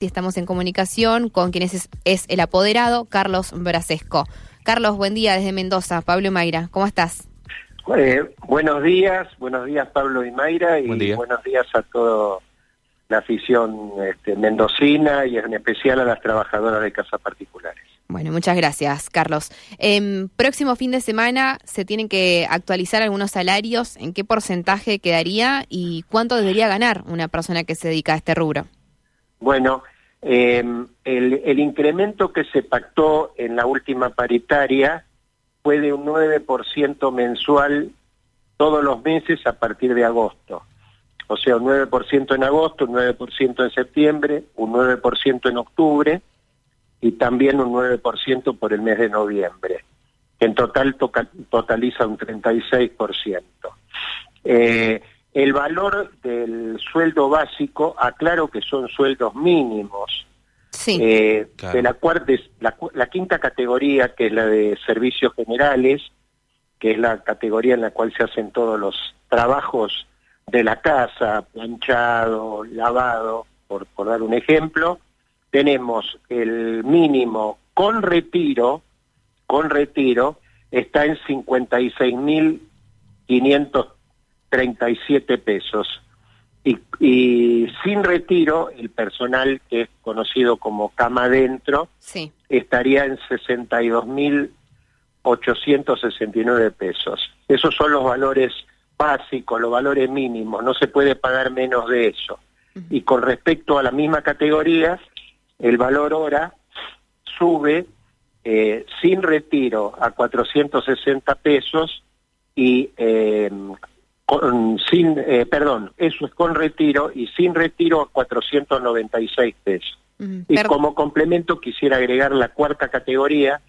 Estamos en comunicación con quien es, es, el apoderado, Carlos Brasesco. Carlos, buen día desde Mendoza. Pablo y Mayra, ¿cómo estás? Eh, buenos días, buenos días Pablo y Mayra y buenos días a toda la afición este, mendocina y en especial a las trabajadoras de casas particulares. Bueno, muchas gracias, Carlos. Eh, próximo fin de semana se tienen que actualizar algunos salarios. ¿En qué porcentaje quedaría y cuánto debería ganar una persona que se dedica a este rubro? Bueno, eh, el, incremento que se pactó en la última paritaria fue de un 9% mensual todos los meses a partir de agosto. O sea, un 9% en agosto, un 9% en septiembre, un 9% en octubre y también un 9% por el mes de noviembre. En total totaliza un 36%. Eh, el valor del sueldo básico, aclaro que son sueldos mínimos. Sí. Eh, de la, cuarta, la, quinta categoría, que es la de servicios generales, que es la categoría en la cual se hacen todos los trabajos de la casa, planchado, lavado, por, por dar un ejemplo, tenemos el mínimo con retiro, con retiro, está en 56.500 37 pesos. Y, y, sin retiro, el personal que es conocido como cama adentro sí. estaría en 62.869 pesos. Esos son los valores básicos, los valores mínimos, no se puede pagar menos de eso. Y con respecto a la misma categoría, el valor hora sube eh, sin retiro a 460 pesos y eh, sin, eh, perdón, eso es con retiro y sin retiro a 496 pesos. y como complemento quisiera agregar la cuarta categoría,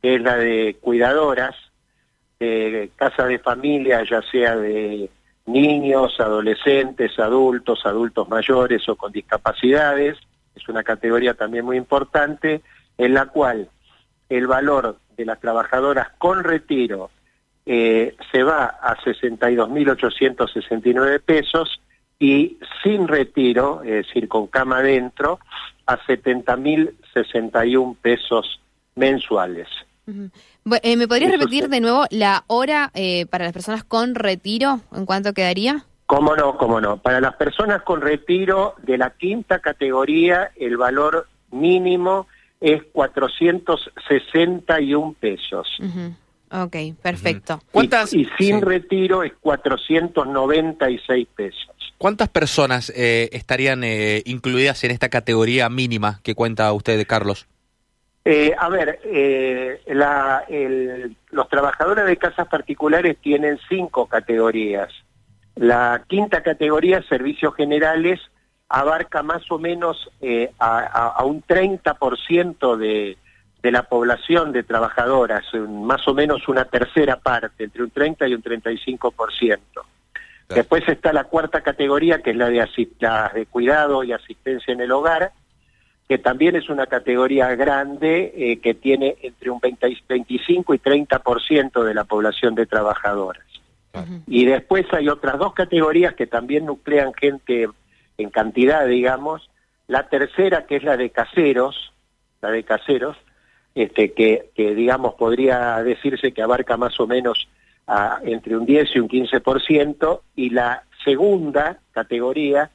que es la de cuidadoras, de casa de familia, ya sea de niños, adolescentes, adultos, adultos mayores o con discapacidades. Es una categoría también muy importante en la cual el valor de las trabajadoras con retiro eh, se va a 62.869 pesos y sin retiro, es decir, con cama adentro, a 70.061 pesos mensuales. Eh, ¿Me podrías repetir de nuevo la hora eh, para las personas con retiro? ¿En cuánto quedaría? Cómo no, cómo no. Para las personas con retiro de la quinta categoría, el valor mínimo es 461 pesos. Ok, perfecto. ¿Cuántas, y, sin retiro es 496 pesos. ¿Cuántas personas eh, estarían eh, incluidas en esta categoría mínima que cuenta usted, Carlos? Eh, a ver, la, los trabajadores de casas particulares tienen cinco categorías. La quinta categoría, servicios generales, abarca más o menos a, a, un 30% de, de la población de trabajadoras, más o menos una tercera parte, entre un 30 y un 35%. Después está la cuarta categoría, que es la de, de cuidado y asistencia en el hogar, que también es una categoría grande eh, que tiene entre un 25 y 30% de la población de trabajadoras. Y después hay otras dos categorías que también nuclean gente en cantidad, digamos. La tercera, que es la de caseros, la de caseros, este, que, digamos podría decirse que abarca más o menos entre un 10 y un 15%, y la segunda categoría,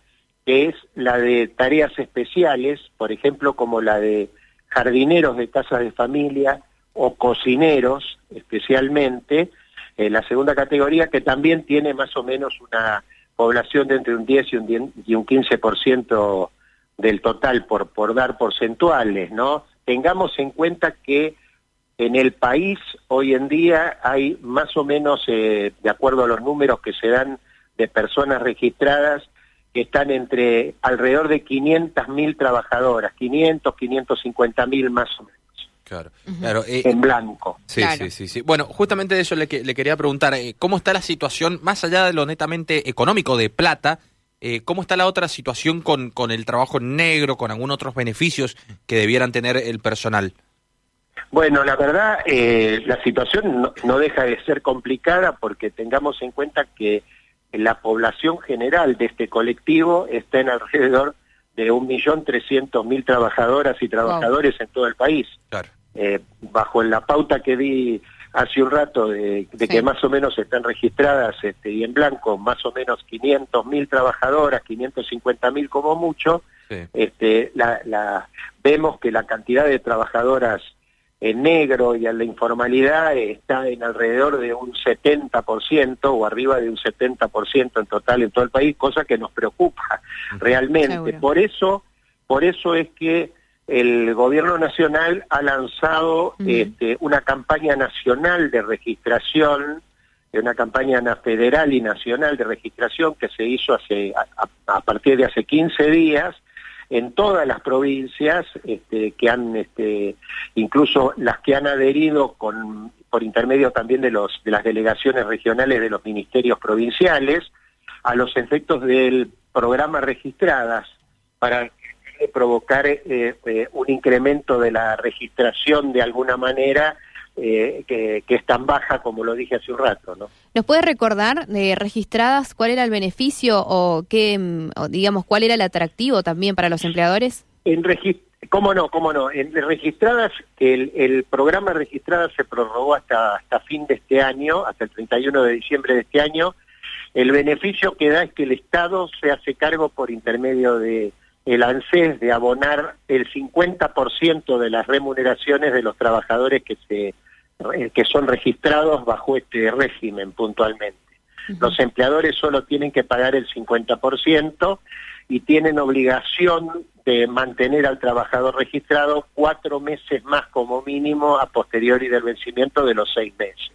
que es la de tareas especiales, por ejemplo, como la de jardineros de casas de familia o cocineros especialmente, eh, la segunda categoría que también tiene más o menos una población de entre un 10 y un, y un 15% del total por dar porcentuales, ¿no? Tengamos en cuenta que en el país hoy en día hay más o menos, eh, de acuerdo a los números que se dan de personas registradas, que están entre alrededor de 500.000 trabajadoras, 500, 550.000 más o menos. Claro, claro. Eh, en blanco. Sí, sí, sí, Bueno, justamente de eso le, le quería preguntar, eh, ¿cómo está la situación, más allá de lo netamente económico de plata, eh, ¿Cómo está la otra situación con, con el trabajo negro, con algunos otros beneficios que debieran tener el personal? Bueno, la verdad, eh, la situación no, deja de ser complicada porque tengamos en cuenta que la población general de este colectivo está en alrededor de 1.300.000 trabajadoras y trabajadores en todo el país. Eh, bajo la pauta que di hace un rato de, que más o menos están registradas este, y en blanco más o menos 500.000 trabajadoras, 550.000 como mucho, este, la, vemos que la cantidad de trabajadoras en negro y en la informalidad está en alrededor de un 70% o arriba de un 70% en total en todo el país, cosa que nos preocupa realmente. Por eso, por eso es que el gobierno nacional ha lanzado este, una campaña nacional de registración, una campaña federal y nacional de registración que se hizo hace a, partir de hace 15 días en todas las provincias este, que han, este, incluso las que han adherido con, por intermedio también de, los, de las delegaciones regionales de los ministerios provinciales, a los efectos del programa registradas para provocar eh, eh, un incremento de la registración de alguna manera eh, que, es tan baja como lo dije hace un rato. ¿no? ¿Nos puede recordar de registradas cuál era el beneficio o qué, mm, digamos, cuál era el atractivo también para los empleadores? En ¿Cómo no? ¿Cómo no? En registradas, el, el programa registradas se prorrogó hasta, hasta fin de este año, hasta el 31 de diciembre de este año. El beneficio que da es que el Estado se hace cargo por intermedio de el ANSES de abonar el 50% de las remuneraciones de los trabajadores que se eh, que son registrados bajo este régimen puntualmente. Los empleadores solo tienen que pagar el 50% y tienen obligación de mantener al trabajador registrado cuatro meses más como mínimo a posteriori del vencimiento de los seis meses.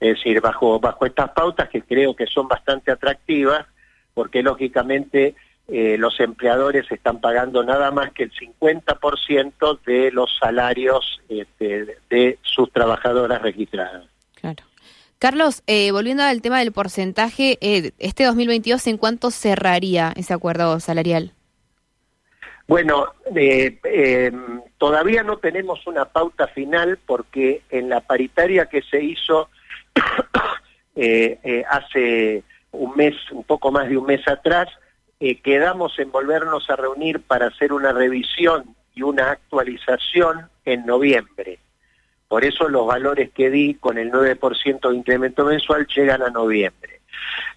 Es decir, bajo, bajo estas pautas que creo que son bastante atractivas, porque lógicamente eh, los empleadores están pagando nada más que el 50% de los salarios este, de sus trabajadoras registradas. Claro. Carlos, eh, volviendo al tema del porcentaje, eh, este 2022, ¿en cuánto cerraría ese acuerdo salarial? Bueno, todavía no tenemos una pauta final porque en la paritaria que se hizo hace un mes, un poco más de un mes atrás, eh, quedamos en volvernos a reunir para hacer una revisión y una actualización en noviembre. Por eso los valores que di con el 9% de incremento mensual llegan a noviembre.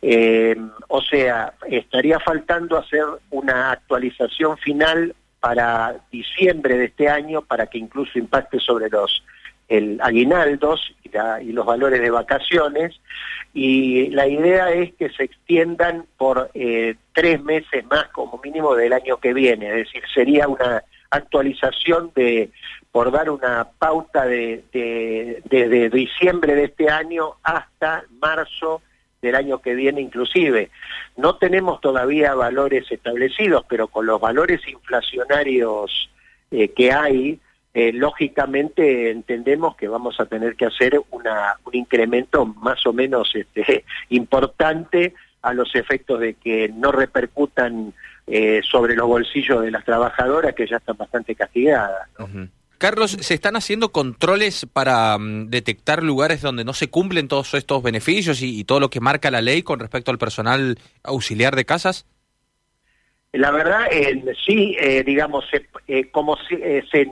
Eh, o sea, estaría faltando hacer una actualización final para diciembre de este año para que incluso impacte sobre los el aguinaldos y, los valores de vacaciones y la idea es que se extiendan por eh, tres meses más como mínimo del año que viene, es decir, sería una actualización de por dar una pauta de, desde diciembre de este año hasta marzo del año que viene inclusive. No tenemos todavía valores establecidos, pero con los valores inflacionarios eh, que hay, eh, lógicamente entendemos que vamos a tener que hacer una, un incremento más o menos este, importante a los efectos de que no repercutan eh, sobre los bolsillos de las trabajadoras que ya están bastante castigadas. Carlos, ¿se están haciendo controles para mm, detectar lugares donde no se cumplen todos estos beneficios y, todo lo que marca la ley con respecto al personal auxiliar de casas? La verdad, eh, sí, eh, digamos, eh, como si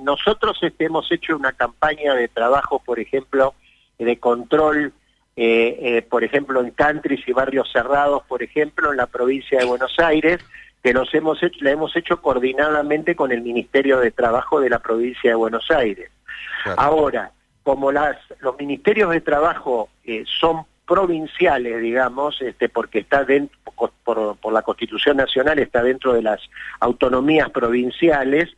nosotros este, hemos hecho una campaña de trabajo, por ejemplo, de control, por ejemplo, en countries y barrios cerrados, por ejemplo, en la provincia de Buenos Aires, que nos hemos hecho, la hemos hecho coordinadamente con el Ministerio de Trabajo de la provincia de Buenos Aires. Ahora, como las, los ministerios de trabajo son provinciales, digamos, este, porque está dentro, por, por, la Constitución Nacional, está dentro de las autonomías provinciales.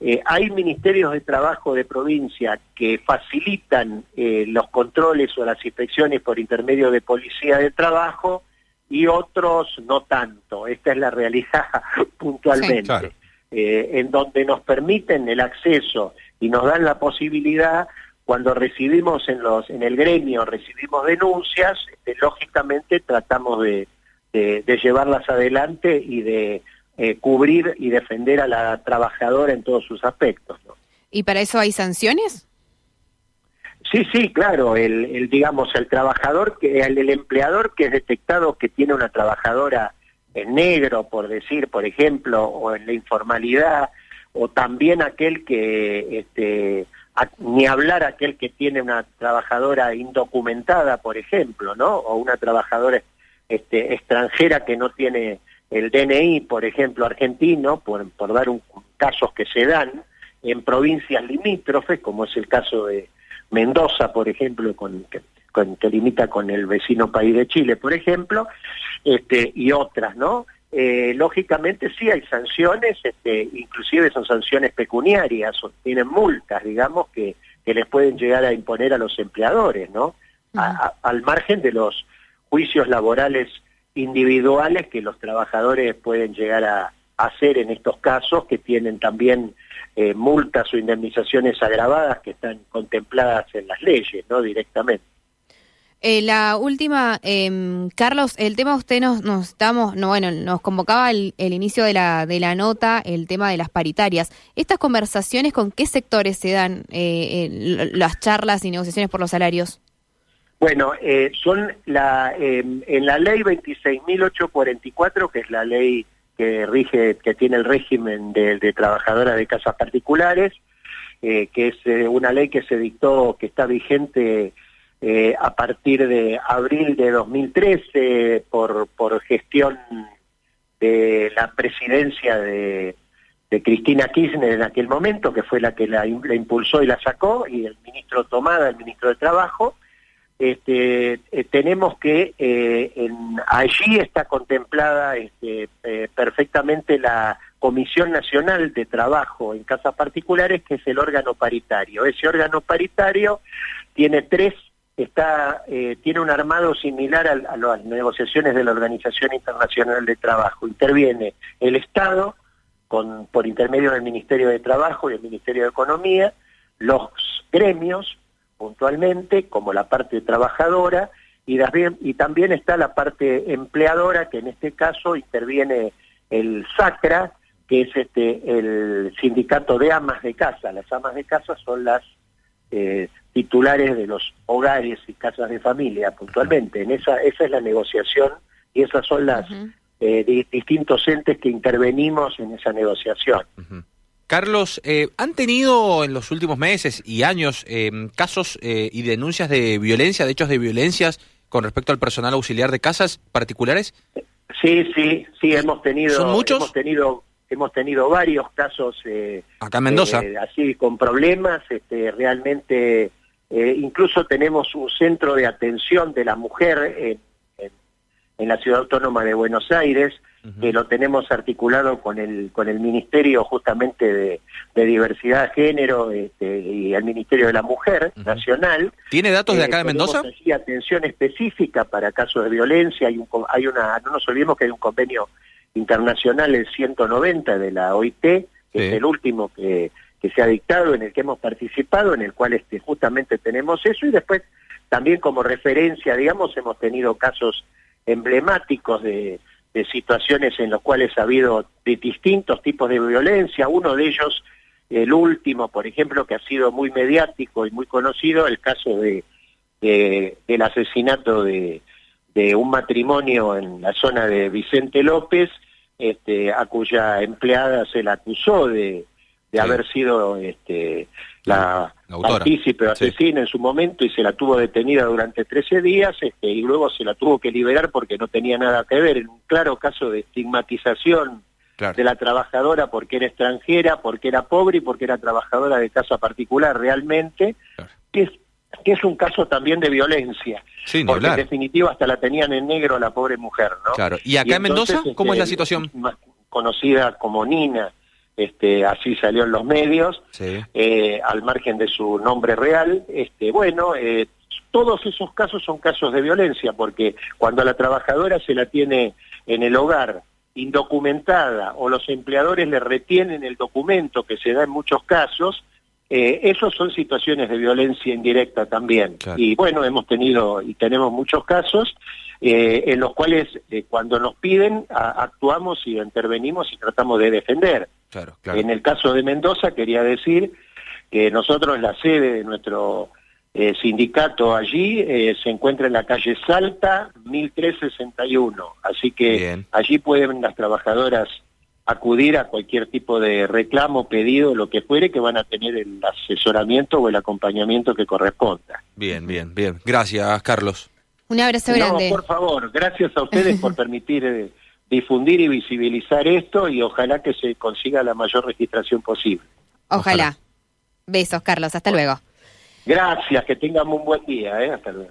Eh, hay ministerios de trabajo de provincia que facilitan eh, los controles o las inspecciones por intermedio de policía de trabajo y otros no tanto. Esta es la realidad puntualmente. Eh, en donde nos permiten el acceso y nos dan la posibilidad cuando recibimos en los en el gremio recibimos denuncias este, lógicamente tratamos de, de, llevarlas adelante y de eh, cubrir y defender a la trabajadora en todos sus aspectos y para eso hay sanciones sí sí claro el, el digamos el trabajador que el, el empleador que es detectado que tiene una trabajadora en negro, por decir, por ejemplo, o en la informalidad, o también aquel que, este, ni hablar aquel que tiene una trabajadora indocumentada, por ejemplo, ¿no? O una trabajadora este, extranjera que no tiene el DNI, por ejemplo, argentino, por, dar un, casos que se dan en provincias limítrofes, como es el caso de Mendoza, por ejemplo, con, que limita con el vecino país de Chile, por ejemplo, este, y otras, ¿no? Eh, lógicamente sí hay sanciones, este, inclusive son sanciones pecuniarias, o tienen multas, digamos, que, que les pueden llegar a imponer a los empleadores, ¿no? al margen de los juicios laborales individuales que los trabajadores pueden llegar a, hacer en estos casos, que tienen también eh, multas o indemnizaciones agravadas que están contempladas en las leyes, ¿no? Directamente. Eh, la última, eh, Carlos, el tema usted nos, nos estamos, no, bueno, nos convocaba el, inicio de la, de la nota, el tema de las paritarias. Estas conversaciones, ¿con qué sectores se dan eh, las charlas y negociaciones por los salarios? Bueno, eh, son la, em, en la ley 26.844, que es la ley que rige, que tiene el régimen de, de trabajadoras de casas particulares, que es una ley que se dictó, que está vigente eh, a partir de abril de 2013 por, por gestión de la presidencia de, Cristina Kirchner en aquel momento, que fue la que la, impulsó y la sacó, y el ministro Tomada, el ministro de Trabajo, este, eh, tenemos que eh, allí está contemplada este, perfectamente la Comisión Nacional de Trabajo en Casas Particulares, que es el órgano paritario. Ese órgano paritario tiene tres eh, tiene un armado similar a, las negociaciones de la Organización Internacional de Trabajo. Interviene el Estado por intermedio del Ministerio de Trabajo y el Ministerio de Economía, los gremios puntualmente, como la parte trabajadora, y, y también está la parte empleadora, que en este caso interviene el SACRA, que es este el sindicato de amas de casa. Las amas de casa son las eh, titulares de los hogares y casas de familia puntualmente. En esa, esa es la negociación y esas son las eh, distintos entes que intervenimos en esa negociación. Carlos, eh, ¿han tenido en los últimos meses y años eh, casos y denuncias de violencia, de hechos de violencias con respecto al personal auxiliar de casas particulares? Sí, sí, sí, hemos tenido. ¿Son muchos? Hemos tenido, hemos tenido varios casos. Acá en Mendoza. así, con problemas, este, realmente eh, incluso tenemos un centro de atención de la mujer en, la ciudad autónoma de Buenos Aires, que lo tenemos articulado con el, con el Ministerio justamente de, Diversidad de Género este, y el Ministerio de la Mujer Nacional. ¿Tiene datos de acá de eh, Mendoza? Atención específica para casos de violencia. Hay, un, hay una, no nos olvidemos que hay un convenio internacional, el 190 de la OIT, que es el último que que se ha dictado, en el que hemos participado, en el cual este, justamente tenemos eso, y después también como referencia, digamos, hemos tenido casos emblemáticos de, situaciones en las cuales ha habido de distintos tipos de violencia, uno de ellos, el último, por ejemplo, que ha sido muy mediático y muy conocido, el caso de, del asesinato de, un matrimonio en la zona de Vicente López, este, a cuya empleada se la acusó de, de haber sido este, la, partícipe asesina en su momento y se la tuvo detenida durante 13 días este, y luego se la tuvo que liberar porque no tenía nada que ver, en un claro caso de estigmatización de la trabajadora porque era extranjera, porque era pobre y porque era trabajadora de casa particular realmente, que, es, que es un caso también de violencia. porque en definitiva hasta la tenían en negro la pobre mujer, ¿no? Claro. ¿Y acá en Mendoza cómo es la este, situación? conocida como Nina este, así salió en los medios, eh, al margen de su nombre real. Este, bueno, eh, todos esos casos son casos de violencia, porque cuando a la trabajadora se la tiene en el hogar indocumentada o los empleadores le retienen el documento, que se da en muchos casos, eh, esos son situaciones de violencia indirecta también. Y bueno, hemos tenido y tenemos muchos casos eh, en los cuales cuando nos piden actuamos y intervenimos y tratamos de defender. En el caso de Mendoza quería decir que nosotros la sede de nuestro eh, sindicato allí eh, se encuentra en la calle Salta, 1361. Así que Bien. allí pueden las trabajadoras acudir a cualquier tipo de reclamo, pedido, lo que fuere, que van a tener el asesoramiento o el acompañamiento que corresponda. Bien, bien, bien. Gracias, Carlos. Un abrazo No, grande. por favor, gracias a ustedes por permitir eh, difundir y visibilizar esto y ojalá que se consiga la mayor registración posible. Ojalá. Ojalá. Besos, Carlos. Hasta luego. Gracias, que tengan un buen día. ¿eh? Hasta luego.